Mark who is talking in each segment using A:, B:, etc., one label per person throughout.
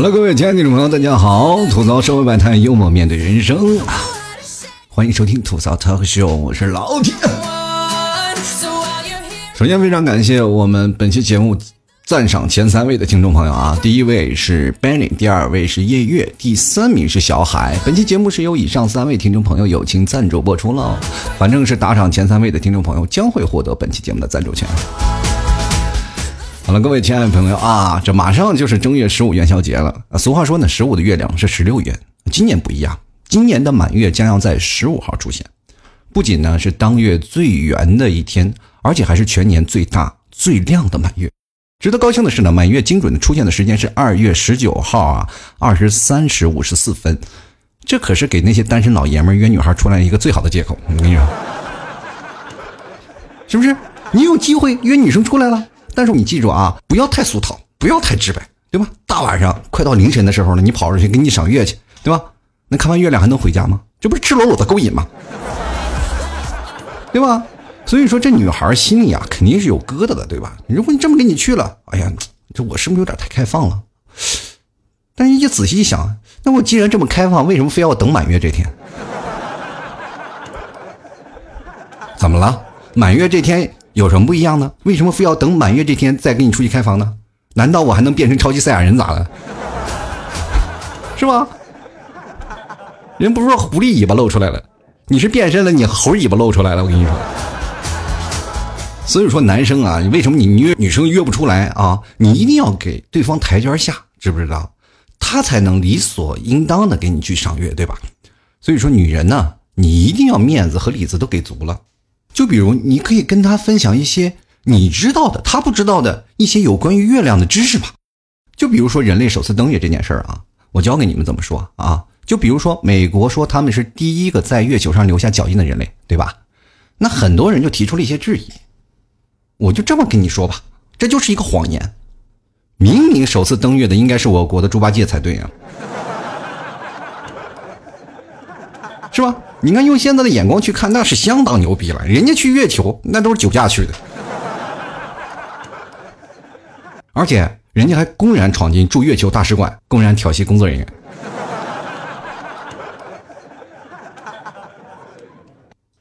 A: Hello，各位亲爱的听众朋友，大家好！吐槽社会百态，幽默面对人生，欢迎收听吐槽 talk show，我是老铁。首先非常感谢我们本期节目赞赏前三位的听众朋友啊，第一位是 Benny，第二位是夜月，第三名是小海。本期节目是由以上三位听众朋友友情赞助播出了，反正是打赏前三位的听众朋友将会获得本期节目的赞助权。好了，各位亲爱的朋友啊，这马上就是正月十五元宵节了。俗话说呢，十五的月亮是十六圆。今年不一样，今年的满月将要在十五号出现，不仅呢是当月最圆的一天，而且还是全年最大最亮的满月。值得高兴的是呢，满月精准的出现的时间是二月十九号啊，二十三时五十四分。这可是给那些单身老爷们约女孩出来一个最好的借口。我跟你说，是不是？你有机会约女生出来了？但是你记住啊，不要太俗套，不要太直白，对吧？大晚上快到凌晨的时候了，你跑出去给你赏月去，对吧？那看完月亮还能回家吗？这不是赤裸裸的勾引吗？对吧？所以说这女孩心里啊肯定是有疙瘩的，对吧？如果你这么给你去了，哎呀，这我是不是有点太开放了？但是一仔细一想，那我既然这么开放，为什么非要等满月这天？怎么了？满月这天？有什么不一样呢？为什么非要等满月这天再跟你出去开房呢？难道我还能变成超级赛亚人咋了？是吧？人不是说狐狸尾巴露出来了，你是变身了，你猴尾巴露出来了。我跟你说，所以说男生啊，你为什么你约女生约不出来啊？你一定要给对方台阶下，知不知道？他才能理所应当的给你去赏月，对吧？所以说女人呢，你一定要面子和里子都给足了。就比如，你可以跟他分享一些你知道的、他不知道的一些有关于月亮的知识吧。就比如说人类首次登月这件事儿啊，我教给你们怎么说啊。就比如说美国说他们是第一个在月球上留下脚印的人类，对吧？那很多人就提出了一些质疑。我就这么跟你说吧，这就是一个谎言。明明首次登月的应该是我国的猪八戒才对啊，是吧？你看，用现在的眼光去看，那是相当牛逼了。人家去月球，那都是酒驾去的，而且人家还公然闯进驻月球大使馆，公然挑衅工作人员。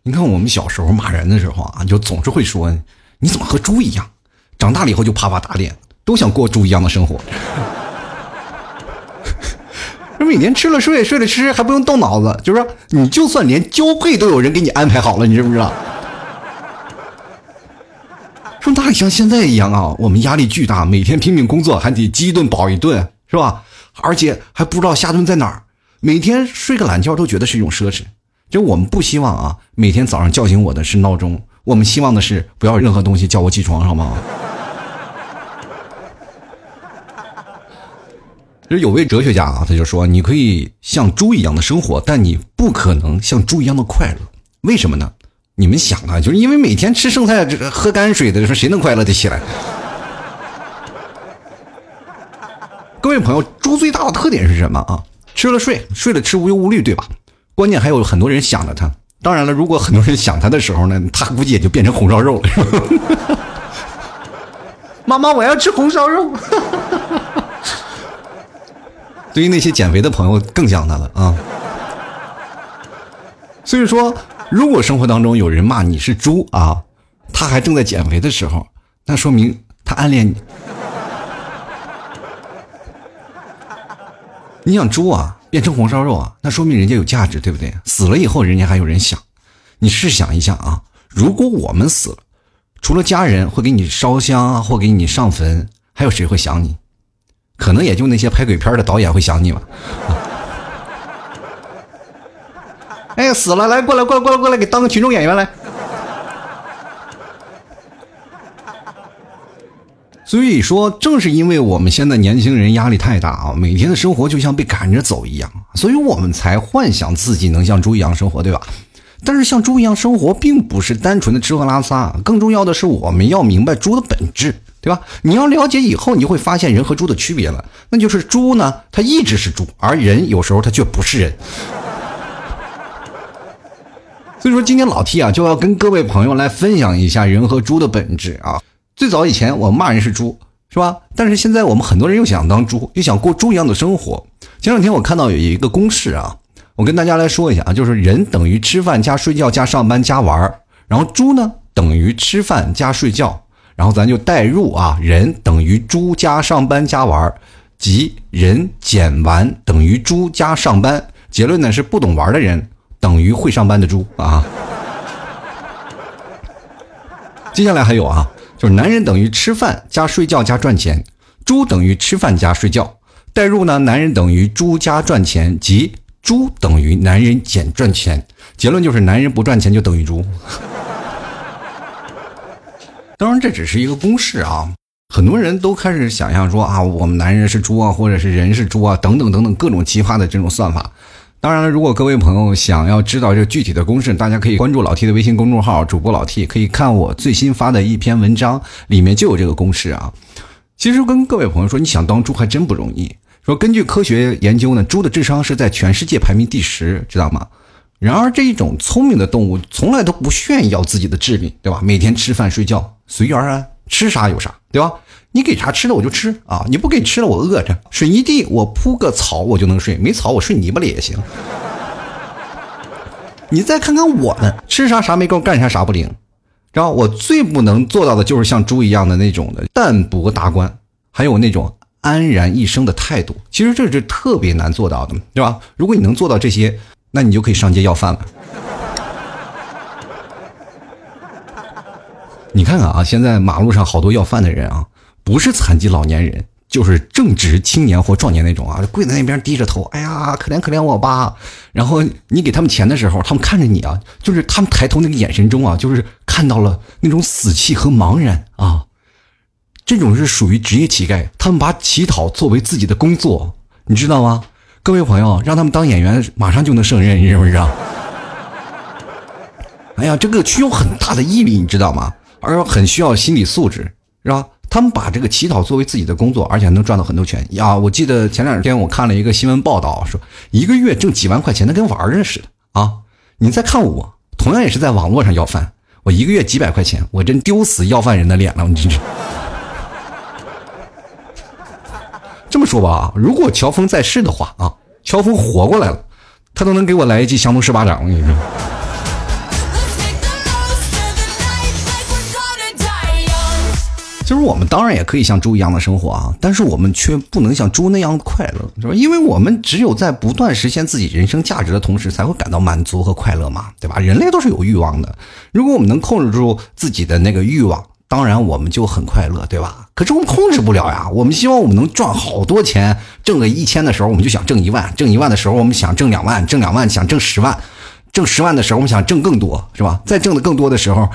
A: 你看，我们小时候骂人的时候啊，就总是会说：“你怎么和猪一样？”长大了以后就啪啪打脸，都想过猪一样的生活。每天吃了睡，睡了吃，还不用动脑子，就是说，你就算连交配都有人给你安排好了，你知不知道？说哪里像现在一样啊？我们压力巨大，每天拼命工作，还得饥一顿饱一顿，是吧？而且还不知道下顿在哪儿，每天睡个懒觉都觉得是一种奢侈。就我们不希望啊，每天早上叫醒我的是闹钟，我们希望的是不要任何东西叫我起床，好吗？其实有位哲学家啊，他就说：“你可以像猪一样的生活，但你不可能像猪一样的快乐。为什么呢？你们想啊，就是因为每天吃剩菜、喝泔水的，说谁能快乐的起来？各位朋友，猪最大的特点是什么啊？吃了睡，睡了吃，无忧无虑，对吧？关键还有很多人想着他。当然了，如果很多人想他的时候呢，他估计也就变成红烧肉了。妈妈，我要吃红烧肉。”对于那些减肥的朋友更想他了啊！所以说，如果生活当中有人骂你是猪啊，他还正在减肥的时候，那说明他暗恋你。你想猪啊变成红烧肉啊，那说明人家有价值，对不对？死了以后，人家还有人想。你试想一下啊，如果我们死了，除了家人会给你烧香啊，或给你上坟，还有谁会想你？可能也就那些拍鬼片的导演会想你吧。哎，死了，来过来，过来，过来，过来，给当个群众演员来。所以说，正是因为我们现在年轻人压力太大啊，每天的生活就像被赶着走一样，所以我们才幻想自己能像猪一样生活，对吧？但是像猪一样生活，并不是单纯的吃喝拉撒，更重要的是我们要明白猪的本质。对吧？你要了解以后，你就会发现人和猪的区别了。那就是猪呢，它一直是猪，而人有时候它却不是人。所以说，今天老 T 啊，就要跟各位朋友来分享一下人和猪的本质啊。最早以前，我骂人是猪，是是吧？但是现在我们很多人又想当猪，又想过猪一样的生活。前两天我看到有一个公式啊，我跟大家来说一下啊，就是人等于吃饭加睡觉加上班加玩儿，然后猪呢等于吃饭加睡觉，然后咱就代入啊，人等于猪加上班加玩儿，即人减完等于猪加上班。结论呢是不懂玩的人等于会上班的猪啊。接下来还有啊，就是男人等于吃饭加睡觉加赚钱，猪等于吃饭加睡觉。代入呢，男人等于猪加赚钱，即猪等于男人减赚钱。结论就是男人不赚钱就等于猪。当然这只是一个公式啊，很多人都开始想象说啊，我们男人是猪啊，或者是人是猪啊，等等等等各种奇葩的这种算法。当然了，如果各位朋友想要知道这具体的公式，大家可以关注老 T 的微信公众号，主播老 T，可以看我最新发的一篇文章，里面就有这个公式啊。其实跟各位朋友说，你想当猪还真不容易。说根据科学研究呢，猪的智商是在全世界排名第十，知道吗？然而这一种聪明的动物从来都不炫耀自己的智力，对吧？每天吃饭睡觉随遇而安，吃啥有啥，对吧？你给啥吃的我就吃啊，你不给吃了我饿着，水泥地我铺个草我就能睡，没草我睡泥巴里也行。你再看看我们吃啥啥没够，干啥啥不灵，知道我最不能做到的就是像猪一样的那种的淡泊达观，还有那种安然一生的态度。其实这是特别难做到的，对吧？如果你能做到这些，那你就可以上街要饭了。你看看啊，现在马路上好多要饭的人啊，不是残疾老年人。就是正值青年或壮年那种啊，跪在那边低着头，哎呀，可怜可怜我吧。然后你给他们钱的时候，他们看着你啊，就是他们抬头那个眼神中啊，就是看到了那种死气和茫然啊。这种是属于职业乞丐，他们把乞讨作为自己的工作，你知道吗？各位朋友，让他们当演员，马上就能胜任，你知不知道？哎呀，这个需要很大的毅力，你知道吗？而很需要心理素质，是吧？他们把这个乞讨作为自己的工作，而且能赚到很多钱呀！我记得前两天我看了一个新闻报道，说一个月挣几万块钱，那跟玩儿似的啊！你再看我，同样也是在网络上要饭，我一个月几百块钱，我真丢死要饭人的脸了！你真是。这么说吧啊，如果乔峰在世的话啊，乔峰活过来了，他都能给我来一记降龙十八掌，我跟你说。就是我们当然也可以像猪一样的生活啊，但是我们却不能像猪那样快乐，是吧？因为我们只有在不断实现自己人生价值的同时，才会感到满足和快乐嘛，对吧？人类都是有欲望的，如果我们能控制住自己的那个欲望，当然我们就很快乐，对吧？可是我们控制不了呀。我们希望我们能赚好多钱，挣个一千的时候，我们就想挣一万；挣一万的时候，我们想挣两万；挣两万想挣十万；挣十万的时候，我们想挣更多，是吧？再挣的更多的时候，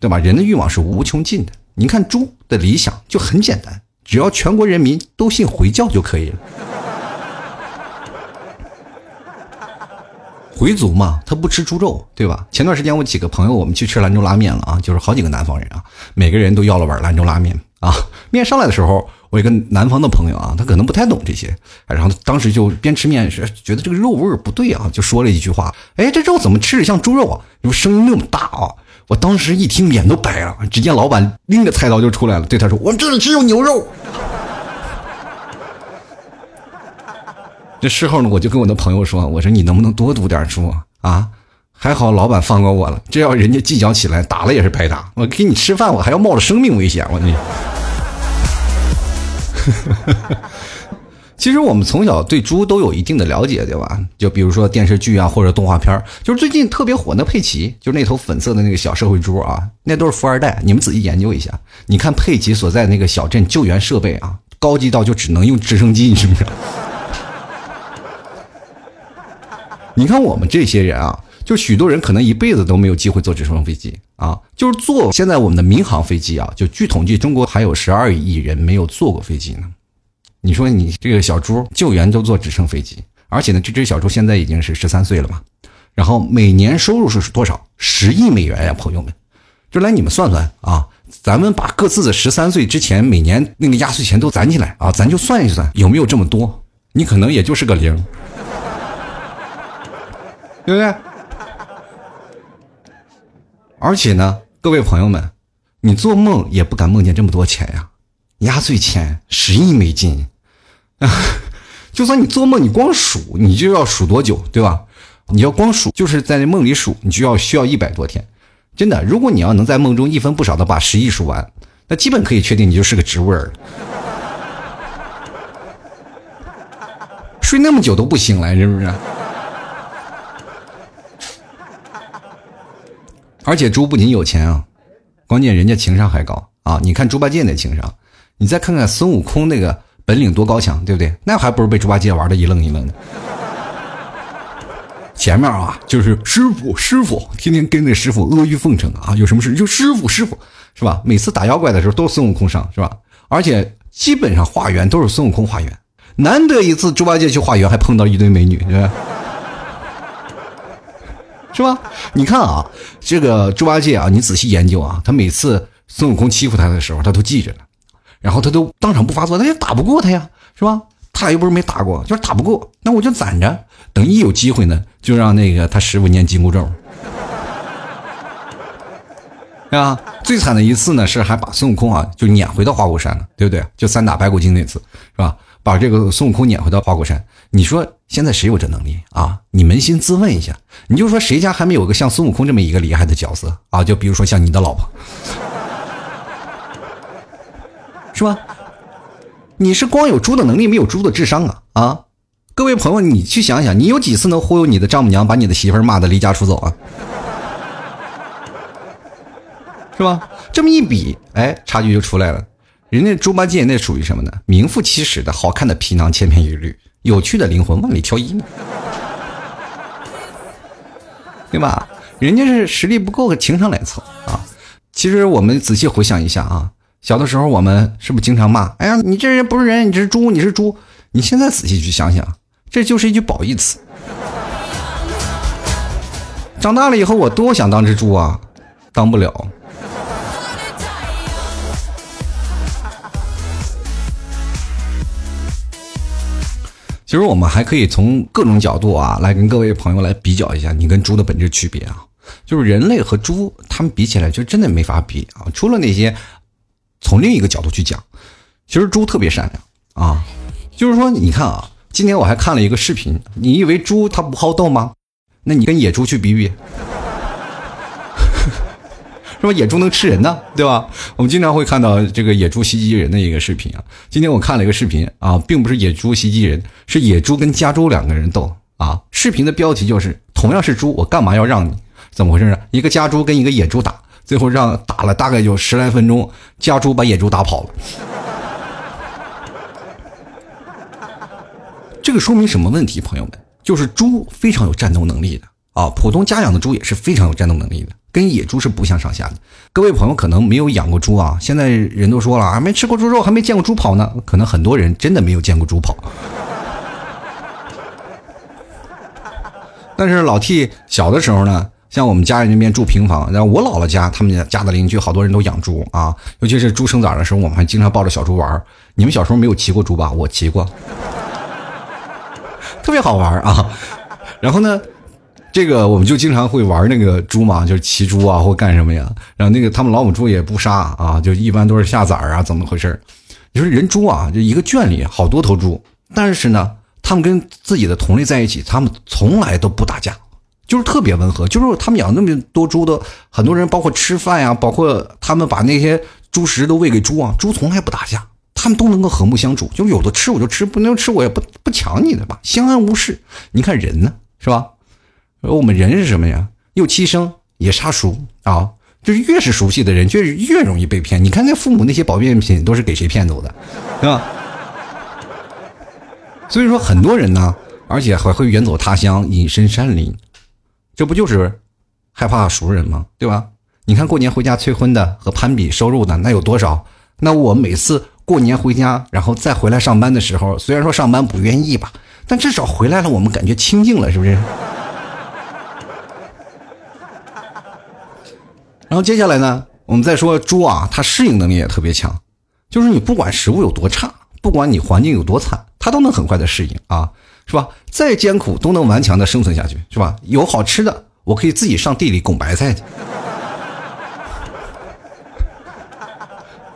A: 对吧？人的欲望是无穷尽的。你看猪的理想就很简单，只要全国人民都信回教就可以了。回族嘛，他不吃猪肉，对吧？前段时间我几个朋友我们去吃兰州拉面了啊，就是好几个南方人啊，每个人都要了碗兰州拉面啊。面上来的时候，我一个南方的朋友啊，他可能不太懂这些，然后当时就边吃面时觉得这个肉味不对啊，就说了一句话：“哎，这肉怎么吃着像猪肉啊？”你说声音那么大啊！我当时一听，脸都白了。只见老板拎着菜刀就出来了，对他说：“我这里只有牛肉。”这事后呢，我就跟我的朋友说：“我说你能不能多读点书啊？还好老板放过我了，这要人家计较起来，打了也是白打。我给你吃饭，我还要冒着生命危险。我你。”其实我们从小对猪都有一定的了解，对吧？就比如说电视剧啊，或者动画片就是最近特别火那佩奇，就是那头粉色的那个小社会猪啊，那都是富二代。你们仔细研究一下，你看佩奇所在那个小镇救援设备啊，高级到就只能用直升机，你知不知道？你看我们这些人啊，就许多人可能一辈子都没有机会坐直升飞机啊，就是坐现在我们的民航飞机啊，就据统计，中国还有十二亿人没有坐过飞机呢。你说你这个小猪救援都坐直升飞机，而且呢，这只小猪现在已经是十三岁了嘛，然后每年收入是多少？十亿美元呀，朋友们，就来你们算算啊，咱们把各自的十三岁之前每年那个压岁钱都攒起来啊，咱就算一算有没有这么多？你可能也就是个零，对不对？而且呢，各位朋友们，你做梦也不敢梦见这么多钱呀。压岁钱十亿美金，啊，就算你做梦，你光数，你就要数多久，对吧？你要光数，就是在那梦里数，你就要需要一百多天。真的，如果你要能在梦中一分不少的把十亿数完，那基本可以确定你就是个植物人。睡那么久都不醒来，是不是？而且猪不仅有钱啊，关键人家情商还高啊！你看猪八戒那情商，你再看看孙悟空那个本领多高强，对不对？那还不如被猪八戒玩的一愣一愣的。前面啊，就是师傅师傅，天天跟那师傅阿谀奉承啊，有什么事就师傅师傅，是吧？每次打妖怪的时候都是孙悟空上，是吧？而且基本上化缘都是孙悟空化缘，难得一次猪八戒去化缘还碰到一堆美女，是吧？是吧？你看啊，这个猪八戒啊，你仔细研究啊，他每次孙悟空欺负他的时候，他都记着呢，然后他都当场不发作，他也打不过他呀，是吧？他俩又不是没打过，就是打不过，那我就攒着，等一有机会呢，就让那个他师傅念紧箍咒，啊，最惨的一次呢，是还把孙悟空啊就撵回到花果山了，对不对？就三打白骨精那次，是吧？把这个孙悟空撵回到花果山，你说现在谁有这能力啊？你扪心自问一下，你就说谁家还没有个像孙悟空这么一个厉害的角色啊？就比如说像你的老婆，是吧？你是光有猪的能力，没有猪的智商啊！啊，各位朋友，你去想想，你有几次能忽悠你的丈母娘把你的媳妇骂的离家出走啊？是吧？这么一比，哎，差距就出来了。人家猪八戒那属于什么呢？名副其实的好看的皮囊千篇一律，有趣的灵魂万里挑一呢，对吧？人家是实力不够，情商来凑啊。其实我们仔细回想一下啊。小的时候，我们是不是经常骂？哎呀，你这人不是人，你是猪，你是猪。你现在仔细去想想，这就是一句褒义词。长大了以后，我多想当只猪啊，当不了。其实我们还可以从各种角度啊，来跟各位朋友来比较一下你跟猪的本质区别啊。就是人类和猪，他们比起来就真的没法比啊。除了那些。从另一个角度去讲，其实猪特别善良啊，就是说，你看啊，今天我还看了一个视频，你以为猪它不好斗吗？那你跟野猪去比比，是吧？野猪能吃人呢，对吧？我们经常会看到这个野猪袭击人的一个视频啊。今天我看了一个视频啊，并不是野猪袭击人，是野猪跟家猪两个人斗啊。视频的标题就是“同样是猪，我干嘛要让你？怎么回事呢？一个家猪跟一个野猪打。”最后让打了大概就十来分钟，家猪把野猪打跑了。这个说明什么问题？朋友们，就是猪非常有战斗能力的啊！普通家养的猪也是非常有战斗能力的，跟野猪是不相上下的。各位朋友可能没有养过猪啊，现在人都说了啊，没吃过猪肉，还没见过猪跑呢。可能很多人真的没有见过猪跑。但是老 T 小的时候呢。像我们家人那边住平房，然后我姥姥家，他们家家的邻居好多人都养猪啊，尤其是猪生崽的时候，我们还经常抱着小猪玩你们小时候没有骑过猪吧？我骑过，特别好玩啊。然后呢，这个我们就经常会玩那个猪嘛，就是骑猪啊，或干什么呀。然后那个他们老母猪也不杀啊，就一般都是下崽儿啊，怎么回事你说人猪啊，就一个圈里好多头猪，但是呢，他们跟自己的同类在一起，他们从来都不打架。就是特别温和，就是他们养那么多猪的，很多人包括吃饭呀，包括他们把那些猪食都喂给猪啊，猪从来不打架，他们都能够和睦相处，就有的吃我就吃，不能吃我也不不抢你的吧，相安无事。你看人呢，是吧？我们人是什么呀？又欺生也杀熟啊，就是越是熟悉的人，就是越容易被骗。你看那父母那些保健品都是给谁骗走的，是吧？所以说很多人呢，而且还会远走他乡，隐身山林。这不就是害怕熟人吗？对吧？你看过年回家催婚的和攀比收入的那有多少？那我每次过年回家，然后再回来上班的时候，虽然说上班不愿意吧，但至少回来了，我们感觉清静了，是不是？然后接下来呢，我们再说猪啊，它适应能力也特别强，就是你不管食物有多差，不管你环境有多惨，它都能很快的适应啊。是吧？再艰苦都能顽强的生存下去，是吧？有好吃的，我可以自己上地里拱白菜去。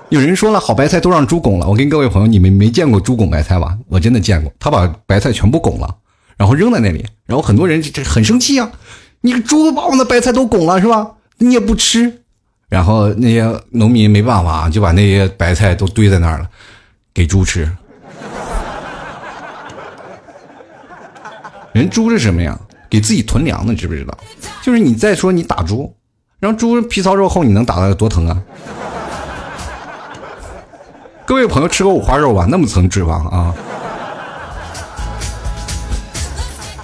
A: 有人说了，好白菜都让猪拱了。我跟各位朋友，你们没见过猪拱白菜吧？我真的见过，他把白菜全部拱了，然后扔在那里，然后很多人这很生气啊！你个猪把我的白菜都拱了是吧？你也不吃，然后那些农民没办法，就把那些白菜都堆在那儿了，给猪吃。人猪是什么呀？给自己囤粮的，知不知道？就是你再说你打猪，然后猪皮糙肉厚，你能打的多疼啊？各位朋友吃过五花肉吧？那么层脂肪啊！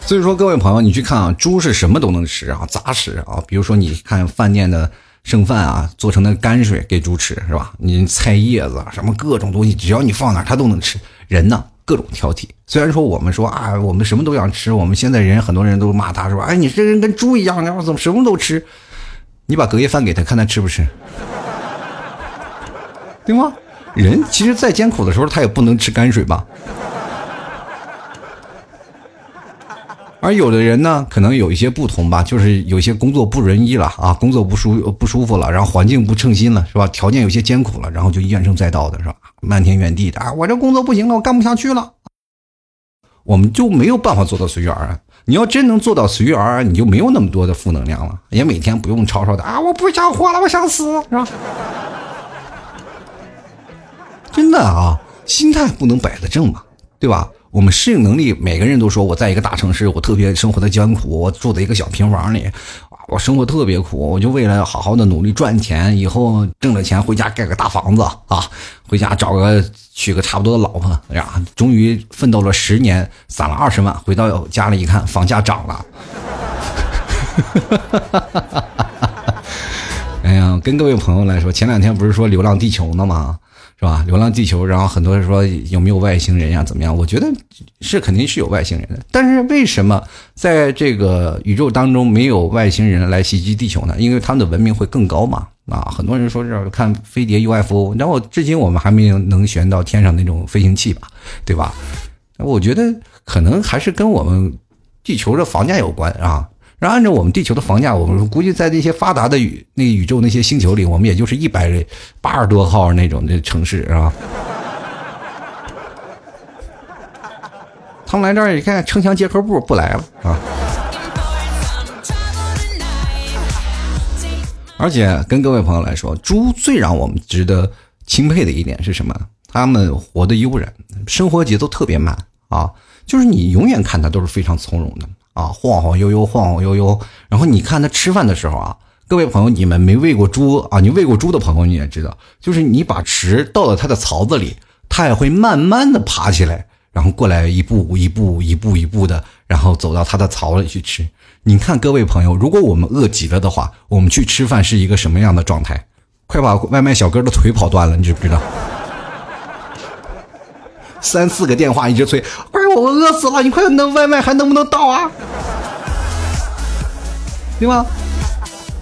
A: 所以说，各位朋友，你去看啊，猪是什么都能吃啊，杂食啊。比如说，你看饭店的剩饭啊，做成的泔水给猪吃，是吧？你菜叶子什么各种东西，只要你放哪，它都能吃。人呢，各种挑剔。虽然说我们说啊，我们什么都想吃，我们现在人很多人都骂他说，哎，你这人跟猪一样，你怎么什么都吃？你把隔夜饭给他，看他吃不吃，对吗？人其实，再艰苦的时候，他也不能吃泔水吧。而有的人呢，可能有一些不同吧，就是有些工作不如意了啊，工作不舒不舒服了，然后环境不称心了，是吧？条件有些艰苦了，然后就怨声载道的是吧？漫天怨地的啊，我这工作不行了，我干不下去了。我们就没有办法做到随遇而安。你要真能做到随遇而安，你就没有那么多的负能量了，也每天不用吵吵的啊，我不想活了，我想死，是吧？真的啊，心态不能摆得正嘛，对吧？我们适应能力，每个人都说我在一个大城市，我特别生活的艰苦，我住在一个小平房里，我生活特别苦，我就为了好好的努力赚钱，以后挣了钱回家盖个大房子啊，回家找个娶个差不多的老婆，哎呀，终于奋斗了十年，攒了二十万，回到家里一看，房价涨了。哎呀，跟各位朋友来说，前两天不是说《流浪地球》呢吗？是吧？流浪地球，然后很多人说有没有外星人呀？怎么样？我觉得是肯定是有外星人的，但是为什么在这个宇宙当中没有外星人来袭击地球呢？因为他们的文明会更高嘛。啊，很多人说是看飞碟 UFO，然后至今我们还没有能选到天上那种飞行器吧？对吧？我觉得可能还是跟我们地球的房价有关啊。按照我们地球的房价，我们估计在那些发达的宇那宇宙那些星球里，我们也就是一百八十多号那种的城市，是吧？他们来这儿一看，城墙结合部不来了啊！而且跟各位朋友来说，猪最让我们值得钦佩的一点是什么？他们活得悠然，生活节奏特别慢啊，就是你永远看它都是非常从容的。啊，晃晃悠悠，晃晃悠悠。然后你看它吃饭的时候啊，各位朋友，你们没喂过猪啊？你喂过猪的朋友你也知道，就是你把食倒到它的槽子里，它也会慢慢的爬起来，然后过来一步一步一步一步的，然后走到它的槽里去吃。你看各位朋友，如果我们饿极了的话，我们去吃饭是一个什么样的状态？快把外卖小哥的腿跑断了，你知不知道？三四个电话一直催，快我我饿死了，你快能外卖还能不能到啊？对吧？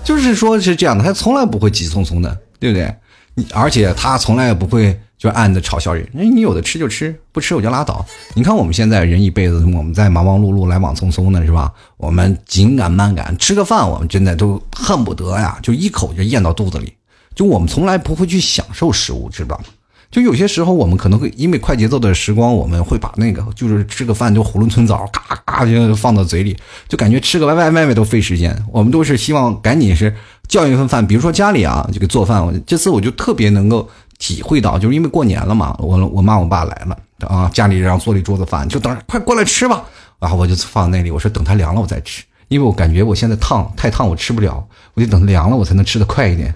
A: 就是说是这样的，他从来不会急匆匆的，对不对？你而且他从来也不会就暗的嘲笑人，哎，你有的吃就吃，不吃我就拉倒。你看我们现在人一辈子，我们在忙忙碌碌、来往匆匆的，是吧？我们紧赶慢赶，吃个饭，我们真的都恨不得呀，就一口就咽到肚子里。就我们从来不会去享受食物，知道吗？就有些时候，我们可能会因为快节奏的时光，我们会把那个就是吃个饭就囫囵吞枣，嘎嘎就放到嘴里，就感觉吃个外外卖卖都费时间。我们都是希望赶紧是叫一份饭，比如说家里啊，这个做饭。这次我就特别能够体会到，就是因为过年了嘛，我我妈我爸来了啊，家里让做了一桌子饭，就等着快过来吃吧。然后我就放那里，我说等它凉了我再吃，因为我感觉我现在烫太烫我吃不了，我就等凉了我才能吃的快一点。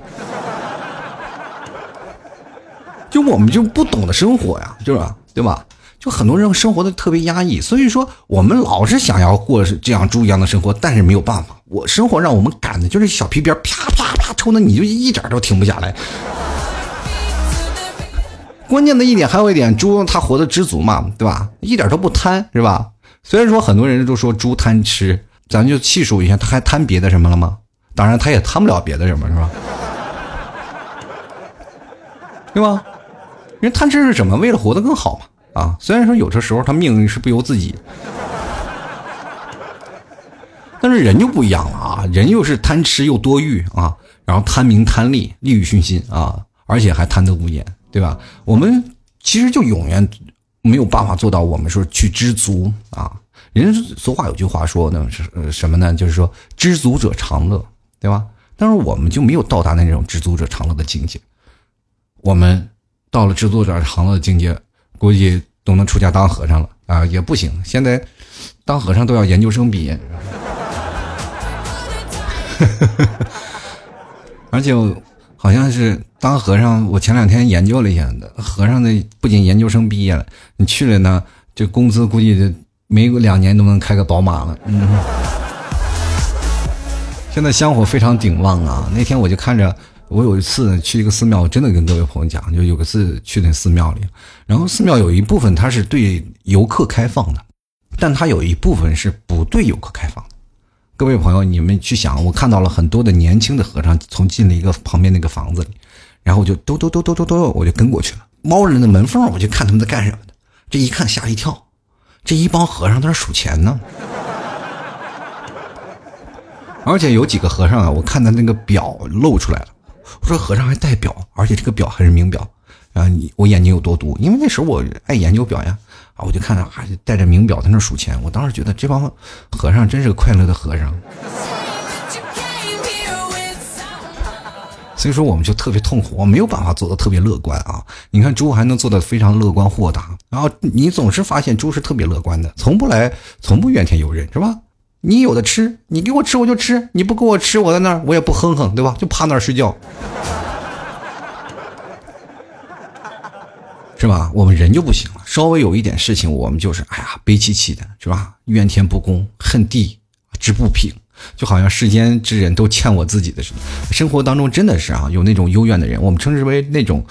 A: 就我们就不懂得生活呀，就是对吧？就很多人生活的特别压抑，所以说我们老是想要过这样猪一样的生活，但是没有办法。我生活让我们赶的就是小皮鞭啪啪啪抽的，你就一点都停不下来。关键的一点还有一点，猪它活得知足嘛，对吧？一点都不贪，是吧？虽然说很多人都说猪贪吃，咱就细数一下，它还贪别的什么了吗？当然，它也贪不了别的什么，是吧？对吧？人贪吃是什么？为了活得更好嘛！啊，虽然说有的时候他命运是不由自己，但是人就不一样了啊！人又是贪吃又多欲啊，然后贪名贪利，利欲熏心啊，而且还贪得无厌。对吧？我们其实就永远没有办法做到我们说去知足啊。人俗话有句话说呢是什么呢？就是说知足者常乐，对吧？但是我们就没有到达那种知足者常乐的境界。我们到了知足者常乐的境界，估计都能出家当和尚了啊！也不行，现在当和尚都要研究生毕业，而且好像是当和尚。我前两天研究了一下，和尚的不仅研究生毕业了，你去了呢，这工资估计没两年都能开个宝马了。嗯，现在香火非常鼎旺啊！那天我就看着。我有一次去一个寺庙，我真的跟各位朋友讲，就有个次去那寺庙里，然后寺庙有一部分它是对游客开放的，但它有一部分是不对游客开放的。各位朋友，你们去想，我看到了很多的年轻的和尚从进了一个旁边那个房子里，然后我就嘟嘟嘟嘟嘟嘟，我就跟过去了，猫着那门缝，我就看他们在干什么的。这一看吓一跳，这一帮和尚在那数钱呢，而且有几个和尚啊，我看他那个表露出来了。我说和尚还戴表，而且这个表还是名表，啊，你我眼睛有多毒？因为那时候我爱研究表呀，啊，我就看他还戴着名表在那数钱。我当时觉得这帮和尚真是个快乐的和尚。所以说我们就特别痛苦，我没有办法做的特别乐观啊。你看猪还能做的非常乐观豁达，然后你总是发现猪是特别乐观的，从不来，从不怨天尤人，是吧？你有的吃，你给我吃我就吃，你不给我吃，我在那儿我也不哼哼，对吧？就趴那儿睡觉，是吧？我们人就不行了，稍微有一点事情，我们就是哎呀悲戚戚的，是吧？怨天不公，恨地之不平，就好像世间之人都欠我自己的似的。生活当中真的是啊，有那种幽怨的人，我们称之为那种。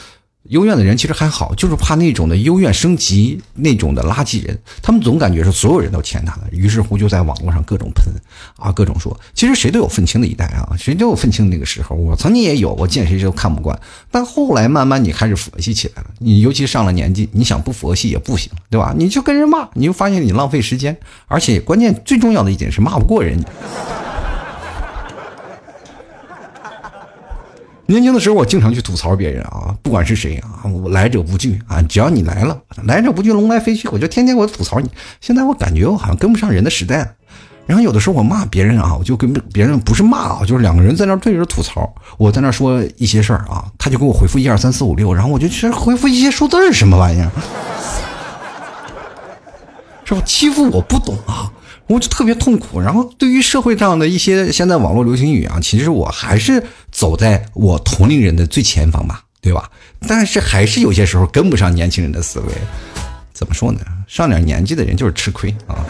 A: 幽怨的人其实还好，就是怕那种的幽怨升级那种的垃圾人，他们总感觉是所有人都欠他的，于是乎就在网络上各种喷，啊，各种说，其实谁都有愤青的一代啊，谁都有愤青那个时候，我曾经也有，我见谁都看不惯，但后来慢慢你开始佛系起来了，你尤其上了年纪，你想不佛系也不行，对吧？你就跟人骂，你就发现你浪费时间，而且关键最重要的一点是骂不过人家。年轻的时候，我经常去吐槽别人啊，不管是谁啊，我来者不拒啊，只要你来了，来者不拒，龙来飞去，我就天天我吐槽你。现在我感觉我好像跟不上人的时代了，然后有的时候我骂别人啊，我就跟别人不是骂啊，就是两个人在那对着吐槽，我在那说一些事儿啊，他就给我回复一二三四五六，然后我就去回复一些数字是什么玩意儿，是吧？欺负我不懂啊。我就特别痛苦，然后对于社会上的一些现在网络流行语啊，其实我还是走在我同龄人的最前方吧，对吧？但是还是有些时候跟不上年轻人的思维，怎么说呢？上点年纪的人就是吃亏啊，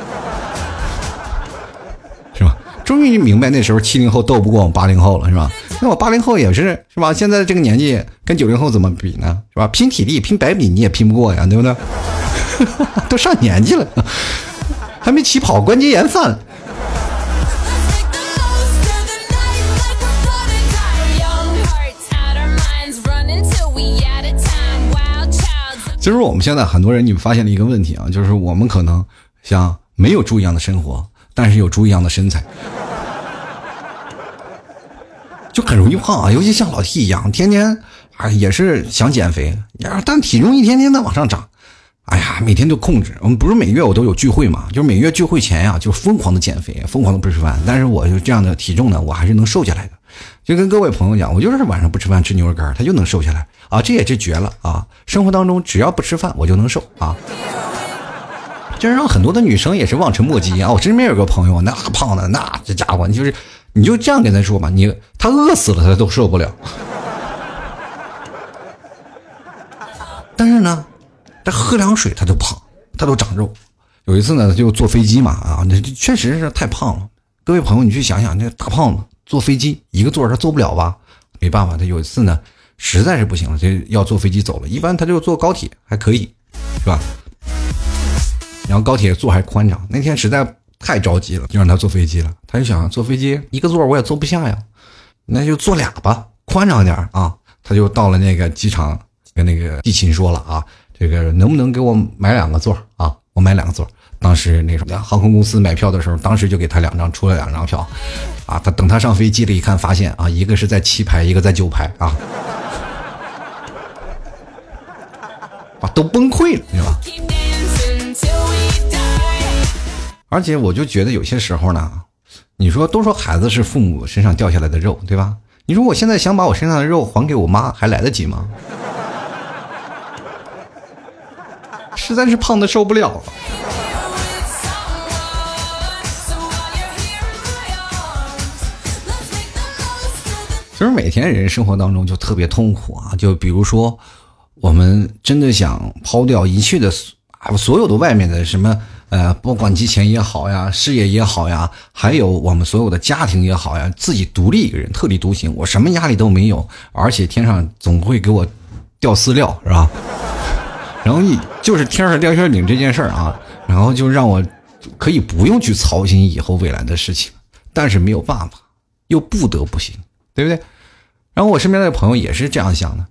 A: 是吧？终于明白那时候七零后斗不过我们八零后了，是吧？那我八零后也是，是吧？现在这个年纪跟九零后怎么比呢？是吧？拼体力、拼百米你也拼不过呀，对不对？都上年纪了。还没起跑，关节炎犯了。其实我们现在很多人，你们发现了一个问题啊，就是我们可能像没有猪一样的生活，但是有猪一样的身材，就很容易胖啊。尤其像老 T 一样，天天啊也是想减肥，但体重一天天的往上涨。哎呀，每天都控制。我们不是每月我都有聚会嘛？就是每月聚会前呀，就疯狂的减肥，疯狂的不吃饭。但是我就这样的体重呢，我还是能瘦下来的。就跟各位朋友讲，我就是晚上不吃饭，吃牛肉干，他就能瘦下来啊！这也是绝了啊！生活当中只要不吃饭，我就能瘦啊！这让很多的女生也是望尘莫及啊！我身边有个朋友，那胖的那这家伙，你就是你就这样跟他说吧，你他饿死了他都受不了。但是呢？他喝凉水，他就胖，他都长肉。有一次呢，他就坐飞机嘛，啊，那确实是太胖了。各位朋友，你去想想，那大胖子坐飞机一个座他坐不了吧？没办法，他有一次呢，实在是不行了，就要坐飞机走了。一般他就坐高铁还可以，是吧？然后高铁座还宽敞。那天实在太着急了，就让他坐飞机了。他就想坐飞机一个座我也坐不下呀，那就坐俩吧，宽敞点啊。他就到了那个机场，跟那个地勤说了啊。这个能不能给我买两个座啊？我买两个座。当时那什么航空公司买票的时候，当时就给他两张，出了两张票，啊，他等他上飞机了，一看发现啊，一个是在七排，一个在九排啊。啊都崩溃了，对吧？而且我就觉得有些时候呢，你说都说孩子是父母身上掉下来的肉，对吧？你说我现在想把我身上的肉还给我妈，还来得及吗？实在是胖的受不了了。其实每天人生活当中就特别痛苦啊，就比如说，我们真的想抛掉一切的啊，所有的外面的什么呃，不管金钱也好呀，事业也好呀，还有我们所有的家庭也好呀，自己独立一个人，特立独行，我什么压力都没有，而且天上总会给我掉饲料，是吧？然后一就是天上掉馅饼这件事儿啊，然后就让我可以不用去操心以后未来的事情，但是没有办法，又不得不行。对不对？然后我身边的朋友也是这样想的，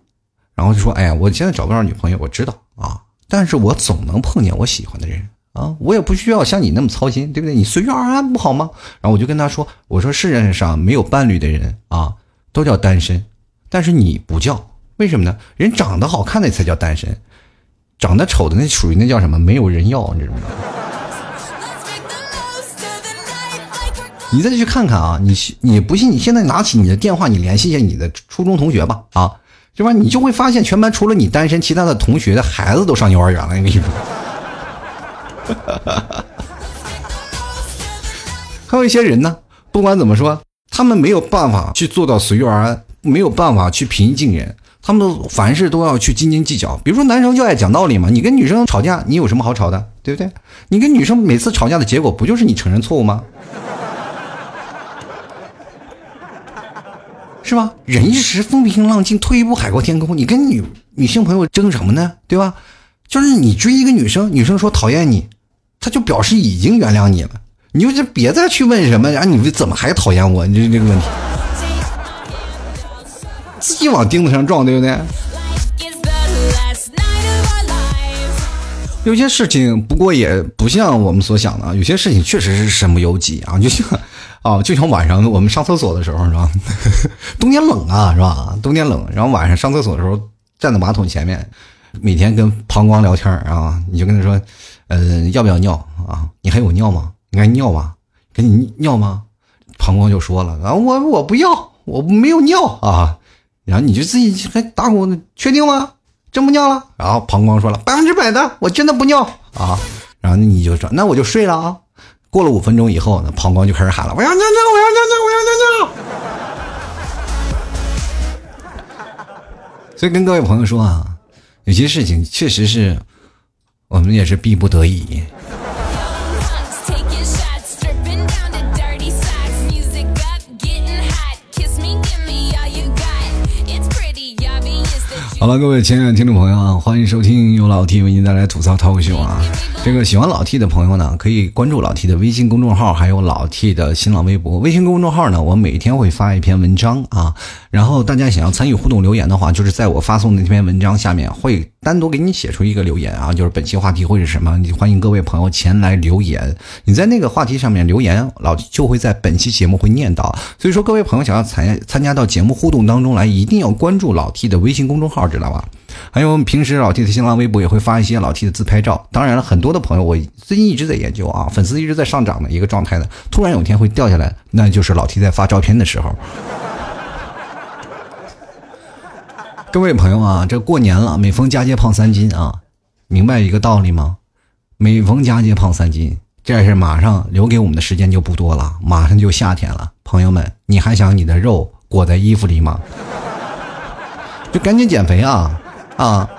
A: 然后就说：“哎呀，我现在找不着女朋友，我知道啊，但是我总能碰见我喜欢的人啊，我也不需要像你那么操心，对不对？你随遇而安不好吗？”然后我就跟他说：“我说世界上没有伴侣的人啊，都叫单身，但是你不叫，为什么呢？人长得好看的才叫单身，长得丑的那属于那叫什么？没有人要，你知道吗？”你再去看看啊，你你不信？你现在拿起你的电话，你联系一下你的初中同学吧，啊，是吧？你就会发现，全班除了你单身，其他的同学的孩子都上幼儿园了。我跟你说，还有一些人呢，不管怎么说，他们没有办法去做到随遇而安，没有办法去平易近人，他们都凡事都要去斤斤计较。比如说，男生就爱讲道理嘛，你跟女生吵架，你有什么好吵的，对不对？你跟女生每次吵架的结果，不就是你承认错误吗？是吧？忍一时风平浪静，退一步海阔天空。你跟女女性朋友争什么呢？对吧？就是你追一个女生，女生说讨厌你，她就表示已经原谅你了。你就别再去问什么，然后你怎么还讨厌我？你这这个问题，自己往钉子上撞，对不对？有些事情，不过也不像我们所想的，有些事情确实是身不由己啊，就像。啊，就像晚上我们上厕所的时候是吧？冬天冷啊，是吧？冬天冷，然后晚上上厕所的时候站在马桶前面，每天跟膀胱聊天啊，你就跟他说，呃，要不要尿啊？你还有尿吗？你还尿吗？给你尿吗？膀胱就说了啊，我我不要，我没有尿啊。然后你就自己还打鼓，确定吗？真不尿了？然后膀胱说了，百分之百的，我真的不尿啊。然后你就说，那我就睡了啊。过了五分钟以后呢，膀胱就开始喊了：“我要尿尿，我要尿尿，我要尿尿。”所以跟各位朋友说啊，有些事情确实是我们也是逼不得已。好了，各位亲爱的听众朋友啊，欢迎收听由老 T 为您带来吐槽脱口秀啊。这个喜欢老 T 的朋友呢，可以关注老 T 的微信公众号，还有老 T 的新浪微博。微信公众号呢，我每天会发一篇文章啊。然后大家想要参与互动留言的话，就是在我发送的那篇文章下面会单独给你写出一个留言啊，就是本期话题会是什么？你欢迎各位朋友前来留言。你在那个话题上面留言，老就会在本期节目会念到。所以说，各位朋友想要参参加到节目互动当中来，一定要关注老 T 的微信公众号。知道吧？还有平时老 T 的新浪微博也会发一些老 T 的自拍照。当然了，很多的朋友我最近一直在研究啊，粉丝一直在上涨的一个状态呢。突然有一天会掉下来，那就是老 T 在发照片的时候。各位朋友啊，这过年了，每逢佳节胖三斤啊，明白一个道理吗？每逢佳节胖三斤，这是马上留给我们的时间就不多了，马上就夏天了。朋友们，你还想你的肉裹在衣服里吗？就赶紧减肥啊啊！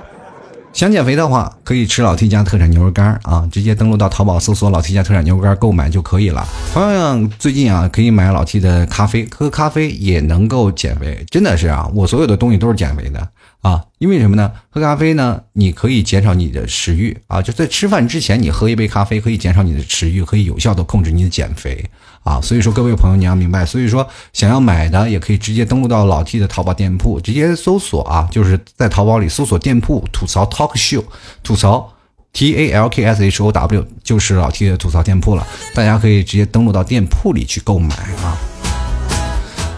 A: 想减肥的话，可以吃老 T 家特产牛肉干啊，直接登录到淘宝搜索老 T 家特产牛肉干购买就可以了。同样，最近啊，可以买老 T 的咖啡，喝咖啡也能够减肥，真的是啊，我所有的东西都是减肥的。啊，因为什么呢？喝咖啡呢，你可以减少你的食欲啊。就在吃饭之前，你喝一杯咖啡，可以减少你的食欲，可以有效的控制你的减肥啊。所以说，各位朋友你要明白。所以说，想要买的也可以直接登录到老 T 的淘宝店铺，直接搜索啊，就是在淘宝里搜索店铺吐槽 Talk Show，吐槽 T A L K S H O W，就是老 T 的吐槽店铺了。大家可以直接登录到店铺里去购买啊。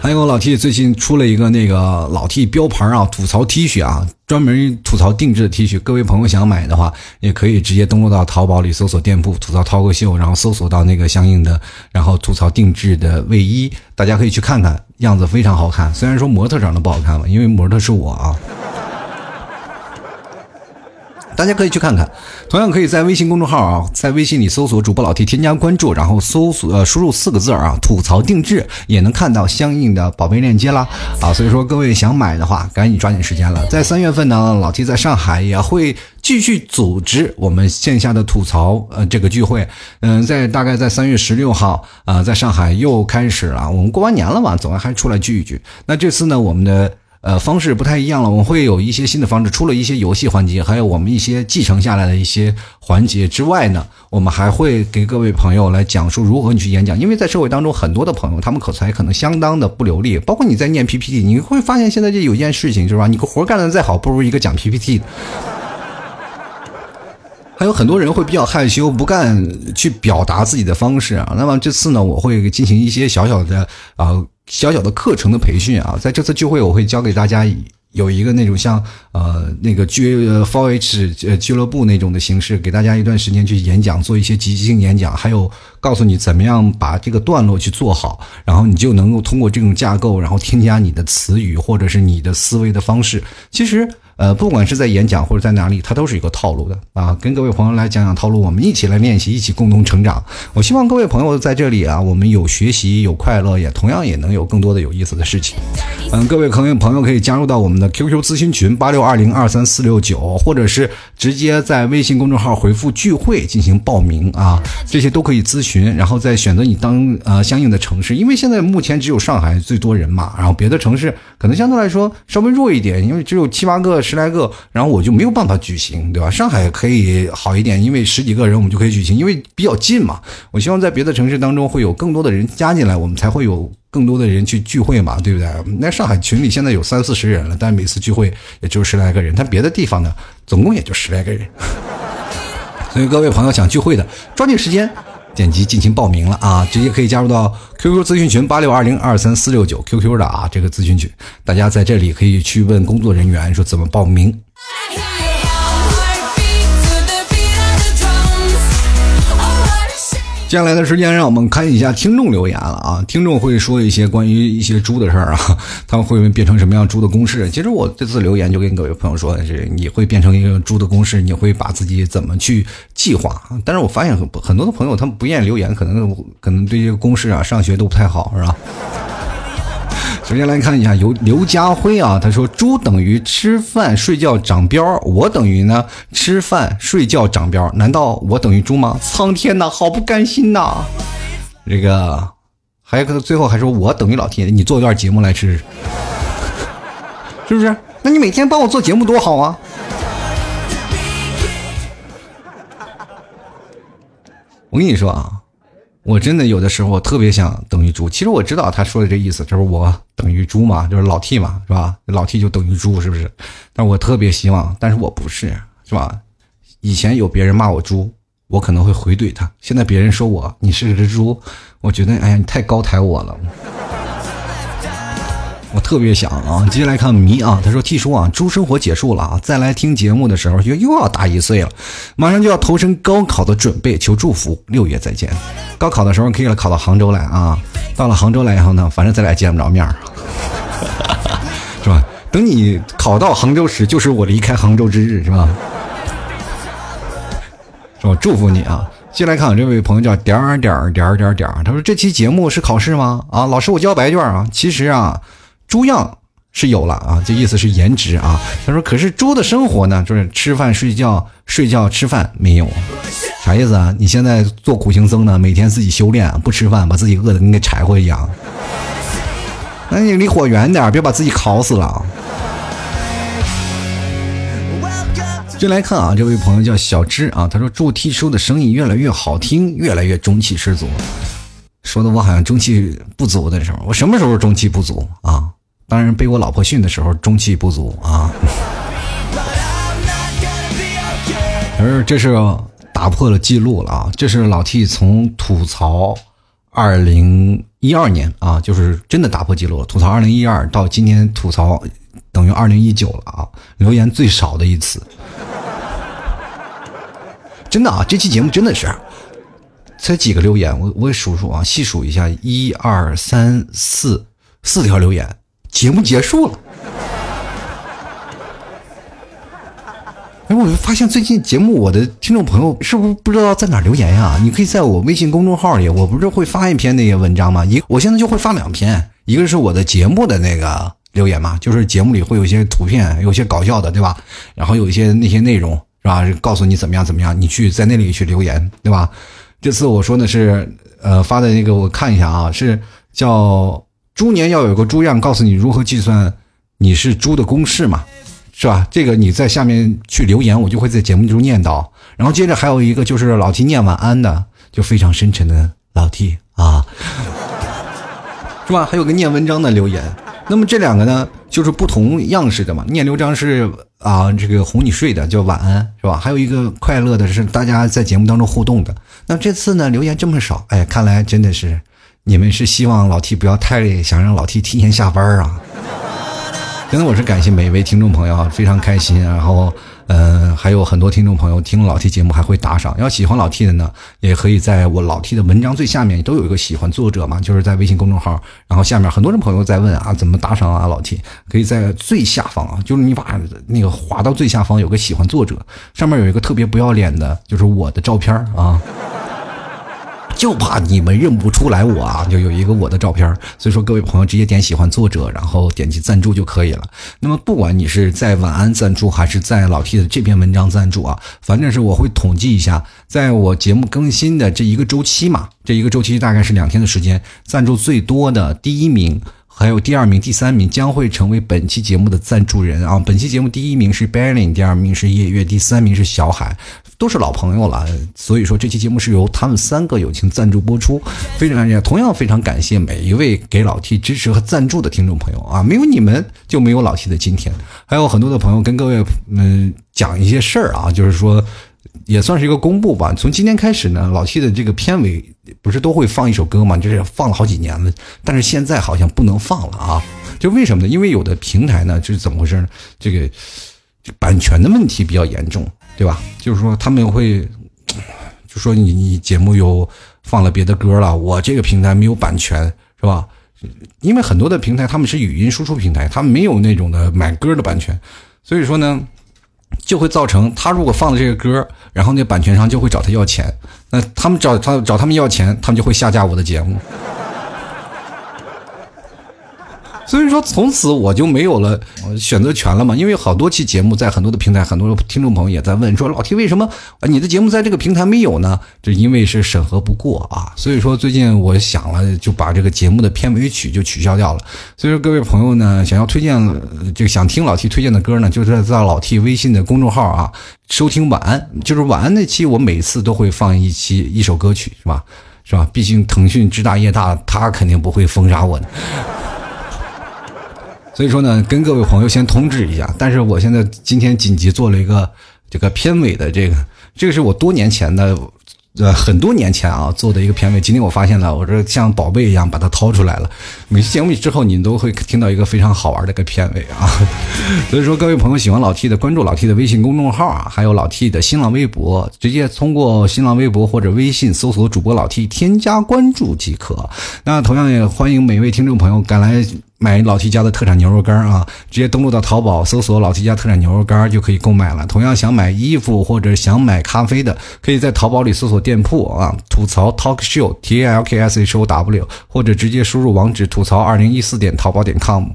A: 还有老 T 最近出了一个那个老 T 标牌啊，吐槽 T 恤啊，专门吐槽定制的 T 恤。各位朋友想买的话，也可以直接登录到淘宝里搜索店铺“吐槽涛哥秀”，然后搜索到那个相应的，然后吐槽定制的卫衣，大家可以去看看，样子非常好看。虽然说模特长得不好看吧，因为模特是我啊。大家可以去看看，同样可以在微信公众号啊，在微信里搜索主播老 T，添加关注，然后搜索呃输入四个字啊，吐槽定制，也能看到相应的宝贝链接啦啊。所以说各位想买的话，赶紧抓紧时间了。在三月份呢，老 T 在上海也会继续组织我们线下的吐槽呃这个聚会，嗯，在大概在三月十六号啊，在上海又开始了。我们过完年了嘛，总要还出来聚一聚。那这次呢，我们的。呃，方式不太一样了，我们会有一些新的方式，除了一些游戏环节，还有我们一些继承下来的一些环节之外呢，我们还会给各位朋友来讲述如何你去演讲。因为在社会当中，很多的朋友他们口才可能相当的不流利，包括你在念 PPT，你会发现现在这有一件事情就是吧？你个活干的再好，不如一个讲 PPT 的。还有很多人会比较害羞，不敢去表达自己的方式啊。那么这次呢，我会进行一些小小的啊。小小的课程的培训啊，在这次聚会我会教给大家有一个那种像呃那个俱呃 for H 呃俱乐部那种的形式，给大家一段时间去演讲，做一些即兴演讲，还有告诉你怎么样把这个段落去做好，然后你就能够通过这种架构，然后添加你的词语或者是你的思维的方式，其实。呃，不管是在演讲或者在哪里，它都是一个套路的啊。跟各位朋友来讲讲套路，我们一起来练习，一起共同成长。我希望各位朋友在这里啊，我们有学习，有快乐，也同样也能有更多的有意思的事情。嗯，各位朋友朋友可以加入到我们的 QQ 咨询群八六二零二三四六九，或者是直接在微信公众号回复聚会进行报名啊，这些都可以咨询，然后再选择你当呃相应的城市，因为现在目前只有上海最多人嘛，然后别的城市可能相对来说稍微弱一点，因为只有七八个。十来个，然后我就没有办法举行，对吧？上海可以好一点，因为十几个人我们就可以举行，因为比较近嘛。我希望在别的城市当中会有更多的人加进来，我们才会有更多的人去聚会嘛，对不对？那上海群里现在有三四十人了，但每次聚会也就十来个人，但别的地方呢，总共也就十来个人。所以各位朋友想聚会的，抓紧时间。点击进行报名了啊，直接可以加入到 QQ 咨询群八六二零二三四六九 QQ 的啊，这个咨询群，大家在这里可以去问工作人员说怎么报名。接下来的时间，让我们看一下听众留言了啊！听众会说一些关于一些猪的事儿啊，他们会变成什么样猪的公式？其实我这次留言就跟各位朋友说的是，你会变成一个猪的公式，你会把自己怎么去计划？但是我发现很很多的朋友他们不愿意留言，可能可能对这个公式啊上学都不太好，是吧？首先来看一下，由刘家辉啊，他说：“猪等于吃饭睡觉长膘，我等于呢吃饭睡觉长膘，难道我等于猪吗？”苍天呐，好不甘心呐！这个还有个最后还说我等于老天，你做一段节目来吃，是不是？那你每天帮我做节目多好啊！我跟你说啊。我真的有的时候我特别想等于猪，其实我知道他说的这意思，就是我等于猪嘛，就是老 T 嘛，是吧？老 T 就等于猪，是不是？但我特别希望，但是我不是，是吧？以前有别人骂我猪，我可能会回怼他；现在别人说我你是只猪，我觉得哎呀，你太高抬我了。我特别想啊，接下来看迷啊，他说：“T 叔啊，猪生活结束了啊，再来听节目的时候就又要大一岁了，马上就要投身高考的准备，求祝福，六月再见。高考的时候可以考到杭州来啊，到了杭州来以后呢，反正咱俩见不着面儿 是吧？等你考到杭州时，就是我离开杭州之日，是吧？是吧？祝福你啊！接下来看这位朋友叫点儿点儿点儿点儿点儿，他说这期节目是考试吗？啊，老师我交白卷啊，其实啊。”猪样是有了啊，这意思是颜值啊。他说：“可是猪的生活呢，就是吃饭睡觉，睡觉吃饭没有，啥意思啊？你现在做苦行僧呢，每天自己修炼，不吃饭，把自己饿的跟个柴火一样。那你离火远点，别把自己烤死了。”进来看啊，这位朋友叫小芝啊，他说：“祝 T 叔的声音越来越好听，越来越中气十足。”说的我好像中气不足的时候，我什么时候中气不足啊？当然被我老婆训的时候中气不足啊，而这是打破了记录了啊！这是老 T 从吐槽二零一二年啊，就是真的打破记录了。吐槽二零一二到今天吐槽等于二零一九了啊，留言最少的一次。真的啊，这期节目真的是才几个留言，我我也数数啊，细数一下，一二三四四条留言，节目结束了。哎，我就发现最近节目，我的听众朋友是不是不知道在哪留言呀？你可以在我微信公众号里，我不是会发一篇那些文章吗？一，我现在就会发两篇，一个是我的节目的那个留言嘛，就是节目里会有一些图片，有些搞笑的，对吧？然后有一些那些内容是吧？告诉你怎么样怎么样，你去在那里去留言，对吧？这次我说的是，呃，发的那个我看一下啊，是叫猪年要有个猪样，告诉你如何计算你是猪的公式嘛。是吧？这个你在下面去留言，我就会在节目中念叨。然后接着还有一个就是老 T 念晚安的，就非常深沉的老 T 啊，是吧？还有个念文章的留言。那么这两个呢，就是不同样式的嘛。念刘章是啊，这个哄你睡的叫晚安，是吧？还有一个快乐的是大家在节目当中互动的。那这次呢，留言这么少，哎，看来真的是你们是希望老 T 不要太，想让老 T 提前下班啊。真的，我是感谢每一位听众朋友啊，非常开心。然后，嗯，还有很多听众朋友听了老 T 节目还会打赏。要喜欢老 T 的呢，也可以在我老 T 的文章最下面都有一个喜欢作者嘛，就是在微信公众号。然后下面很多人朋友在问啊，怎么打赏啊？老 T 可以在最下方啊，就是你把那个滑到最下方有个喜欢作者，上面有一个特别不要脸的，就是我的照片啊。就怕你们认不出来我啊！就有一个我的照片，所以说各位朋友直接点喜欢作者，然后点击赞助就可以了。那么不管你是在晚安赞助，还是在老 T 的这篇文章赞助啊，反正是我会统计一下，在我节目更新的这一个周期嘛，这一个周期大概是两天的时间，赞助最多的第一名。还有第二名、第三名将会成为本期节目的赞助人啊！本期节目第一名是 b e r l i n 第二名是夜月，第三名是小海，都是老朋友了。所以说这期节目是由他们三个友情赞助播出，非常感谢。同样非常感谢每一位给老 T 支持和赞助的听众朋友啊！没有你们就没有老 T 的今天。还有很多的朋友跟各位嗯讲一些事儿啊，就是说。也算是一个公布吧。从今天开始呢，老 T 的这个片尾不是都会放一首歌吗？就是放了好几年了，但是现在好像不能放了啊！就为什么呢？因为有的平台呢，就是怎么回事呢？这个版权的问题比较严重，对吧？就是说他们会就说你你节目有放了别的歌了，我这个平台没有版权，是吧？因为很多的平台他们是语音输出平台，他们没有那种的买歌的版权，所以说呢。就会造成他如果放的这个歌，然后那版权商就会找他要钱，那他们找他找他们要钱，他们就会下架我的节目。所以说，从此我就没有了选择权了嘛。因为好多期节目在很多的平台，很多听众朋友也在问说：“老 T 为什么你的节目在这个平台没有呢？”这因为是审核不过啊。所以说，最近我想了，就把这个节目的片尾曲就取消掉了。所以说，各位朋友呢，想要推荐这个想听老 T 推荐的歌呢，就是在老 T 微信的公众号啊，收听晚安，就是晚安那期，我每次都会放一期一首歌曲，是吧？是吧？毕竟腾讯之大业大，他肯定不会封杀我的。所以说呢，跟各位朋友先通知一下，但是我现在今天紧急做了一个这个片尾的这个，这个是我多年前的。呃，很多年前啊做的一个片尾，今天我发现了，我这像宝贝一样把它掏出来了。每期节目之后，你都会听到一个非常好玩的一个片尾啊。所以说，各位朋友喜欢老 T 的，关注老 T 的微信公众号啊，还有老 T 的新浪微博，直接通过新浪微博或者微信搜索主播老 T，添加关注即可。那同样也欢迎每位听众朋友赶来。买老 T 家的特产牛肉干啊，直接登录到淘宝搜索老 T 家特产牛肉干就可以购买了。同样想买衣服或者想买咖啡的，可以在淘宝里搜索店铺啊，吐槽 Talk Show T A L K S H O W，或者直接输入网址吐槽二零一四点淘宝点 com。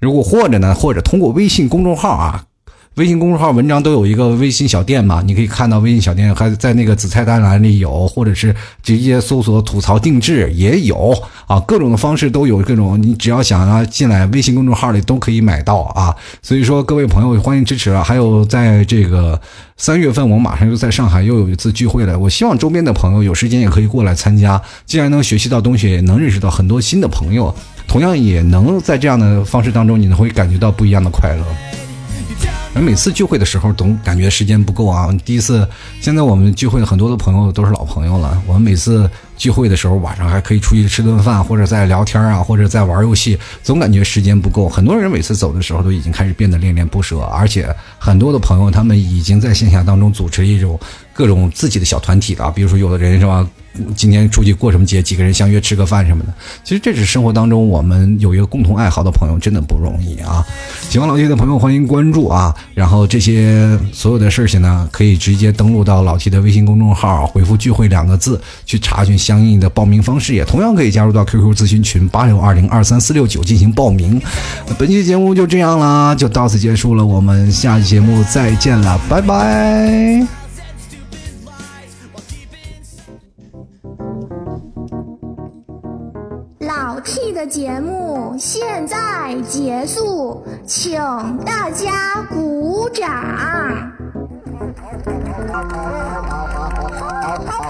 A: 如果或者呢，或者通过微信公众号啊。微信公众号文章都有一个微信小店嘛，你可以看到微信小店还在那个子菜单栏里有，或者是直接搜索吐槽定制也有啊，各种的方式都有，各种你只要想要进来微信公众号里都可以买到啊。所以说各位朋友欢迎支持啊！还有在这个三月份，我马上就在上海又有一次聚会了，我希望周边的朋友有时间也可以过来参加，既然能学习到东西，也能认识到很多新的朋友，同样也能在这样的方式当中，你会感觉到不一样的快乐。每次聚会的时候，总感觉时间不够啊。第一次，现在我们聚会很多的朋友都是老朋友了。我们每次聚会的时候晚上还可以出去吃顿饭，或者在聊天啊，或者在玩游戏，总感觉时间不够。很多人每次走的时候都已经开始变得恋恋不舍，而且很多的朋友他们已经在线下当中组织一种各种自己的小团体啊，比如说有的人是吧？今天出去过什么节？几个人相约吃个饭什么的。其实这是生活当中我们有一个共同爱好的朋友，真的不容易啊！喜欢老 T 的朋友欢迎关注啊！然后这些所有的事情呢，可以直接登录到老 T 的微信公众号，回复“聚会”两个字去查询相应的报名方式，也同样可以加入到 QQ 咨询群八六二零二三四六九进行报名。本期节目就这样啦，就到此结束了，我们下期节目再见了，拜拜。
B: T 的节目现在结束，请大家鼓掌。好，